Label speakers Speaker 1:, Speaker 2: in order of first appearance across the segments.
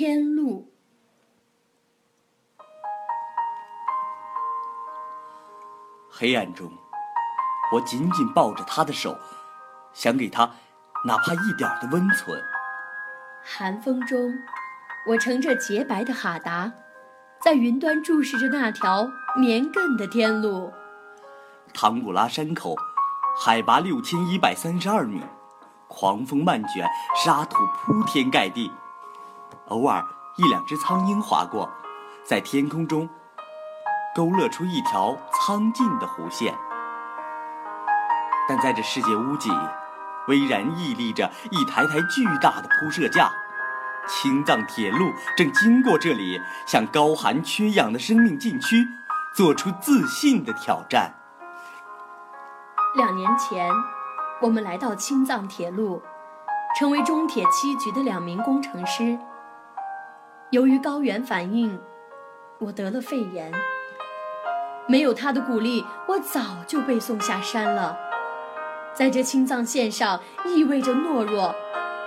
Speaker 1: 天路。
Speaker 2: 黑暗中，我紧紧抱着他的手，想给他哪怕一点的温存。
Speaker 1: 寒风中，我乘着洁白的哈达，在云端注视着那条绵亘的天路。
Speaker 2: 唐古拉山口，海拔六千一百三十二米，狂风漫卷，沙土铺天盖地。偶尔一两只苍鹰划过，在天空中勾勒出一条苍劲的弧线。但在这世界屋脊，巍然屹立着一台台巨大的铺设架，青藏铁路正经过这里，向高寒缺氧的生命禁区做出自信的挑战。
Speaker 1: 两年前，我们来到青藏铁路，成为中铁七局的两名工程师。由于高原反应，我得了肺炎。没有他的鼓励，我早就被送下山了。在这青藏线上，意味着懦弱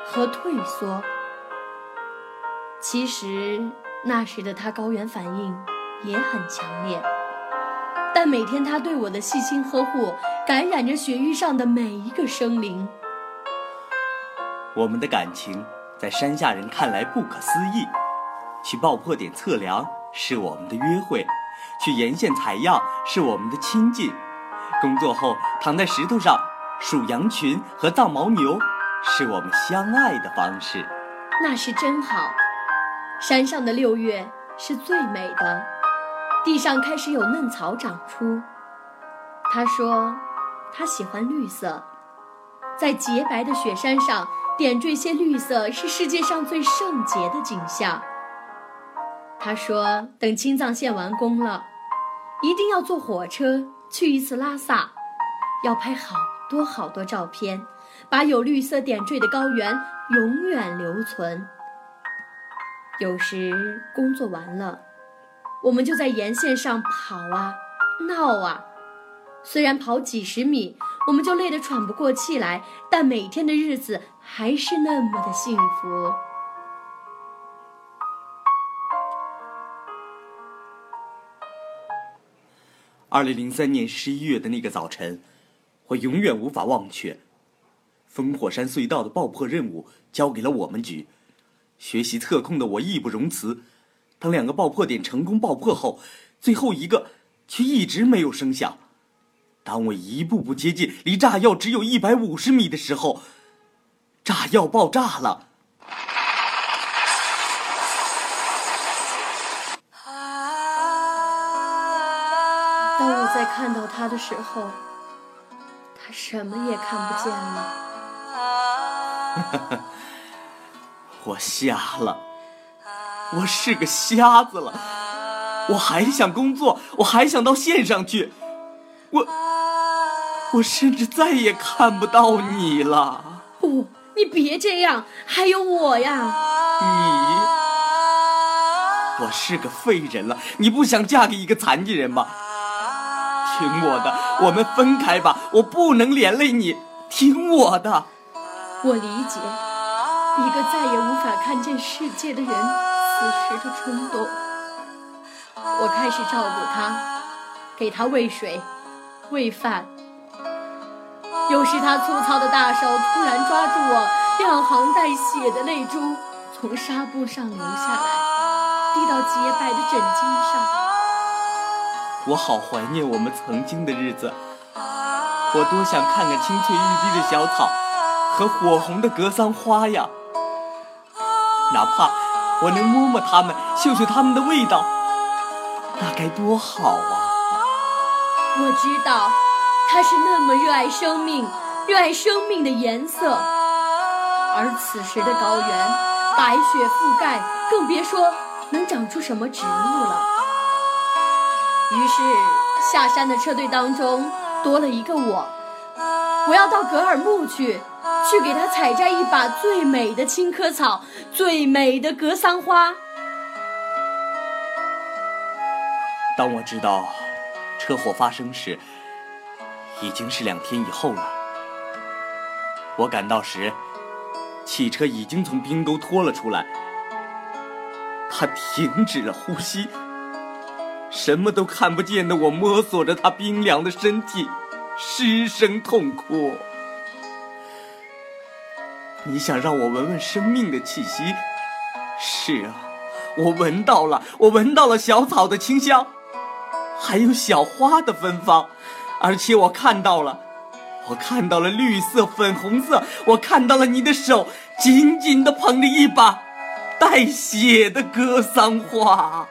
Speaker 1: 和退缩。其实那时的他高原反应也很强烈，但每天他对我的细心呵护，感染着雪域上的每一个生灵。
Speaker 2: 我们的感情在山下人看来不可思议。去爆破点测量是我们的约会，去沿线采样是我们的亲近，工作后躺在石头上数羊群和藏牦牛，是我们相爱的方式。
Speaker 1: 那是真好。山上的六月是最美的，地上开始有嫩草长出。他说，他喜欢绿色，在洁白的雪山上点缀些绿色是世界上最圣洁的景象。他说：“等青藏线完工了，一定要坐火车去一次拉萨，要拍好多好多照片，把有绿色点缀的高原永远留存。有时工作完了，我们就在沿线上跑啊，闹啊。虽然跑几十米，我们就累得喘不过气来，但每天的日子还是那么的幸福。”
Speaker 2: 二零零三年十一月的那个早晨，我永远无法忘却。烽火山隧道的爆破任务交给了我们局，学习特控的我义不容辞。当两个爆破点成功爆破后，最后一个却一直没有声响。当我一步步接近离炸药只有一百五十米的时候，炸药爆炸了。
Speaker 1: 当我在看到他的时候，他什么也看不见了。
Speaker 2: 我瞎了，我是个瞎子了。我还想工作，我还想到线上去。我，我甚至再也看不到你了。
Speaker 1: 不，你别这样，还有我呀。
Speaker 2: 你，我是个废人了。你不想嫁给一个残疾人吗？听我的，我们分开吧。我不能连累你，听我的。
Speaker 1: 我理解一个再也无法看见世界的人此时的冲动。我开始照顾他，给他喂水、喂饭。有时他粗糙的大手突然抓住我，两行带血的泪珠从纱布上流下来，滴到洁白的枕巾上。
Speaker 2: 我好怀念我们曾经的日子，我多想看看青翠欲滴的小草和火红的格桑花呀！哪怕我能摸摸它们，嗅嗅它们的味道，那该多好啊！
Speaker 1: 我知道，他是那么热爱生命，热爱生命的颜色。而此时的高原，白雪覆盖，更别说能长出什么植物了。于是，下山的车队当中多了一个我。我要到格尔木去，去给他采摘一把最美的青稞草，最美的格桑花。
Speaker 2: 当我知道车祸发生时，已经是两天以后了。我赶到时，汽车已经从冰沟拖了出来。他停止了呼吸。什么都看不见的我摸索着他冰凉的身体，失声痛哭。你想让我闻闻生命的气息？是啊，我闻到了，我闻到了小草的清香，还有小花的芬芳，而且我看到了，我看到了绿色、粉红色，我看到了你的手紧紧地捧着一把带血的格桑花。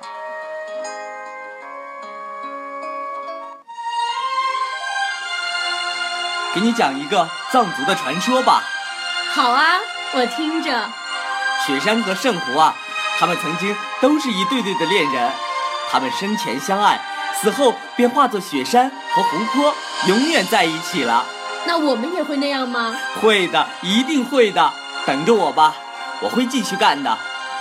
Speaker 2: 给你讲一个藏族的传说吧。
Speaker 1: 好啊，我听着。
Speaker 2: 雪山和圣湖啊，他们曾经都是一对对的恋人，他们生前相爱，死后便化作雪山和湖泊，永远在一起了。
Speaker 1: 那我们也会那样吗？
Speaker 2: 会的，一定会的。等着我吧，我会继续干的。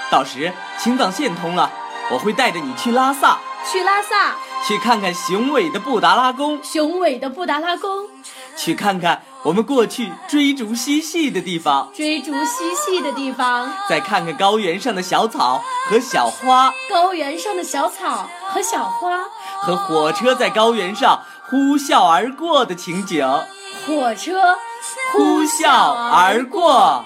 Speaker 2: 到时青藏线通了，我会带着你去拉萨。
Speaker 1: 去拉萨。
Speaker 2: 去看看雄伟的布达拉宫，
Speaker 1: 雄伟的布达拉宫，
Speaker 2: 去看看我们过去追逐嬉戏的地方，
Speaker 1: 追逐嬉戏的地方，
Speaker 2: 再看看高原上的小草和小花，
Speaker 1: 高原上的小草和小花，
Speaker 2: 和火车在高原上呼啸而过的情景，
Speaker 1: 火车
Speaker 2: 呼啸而过。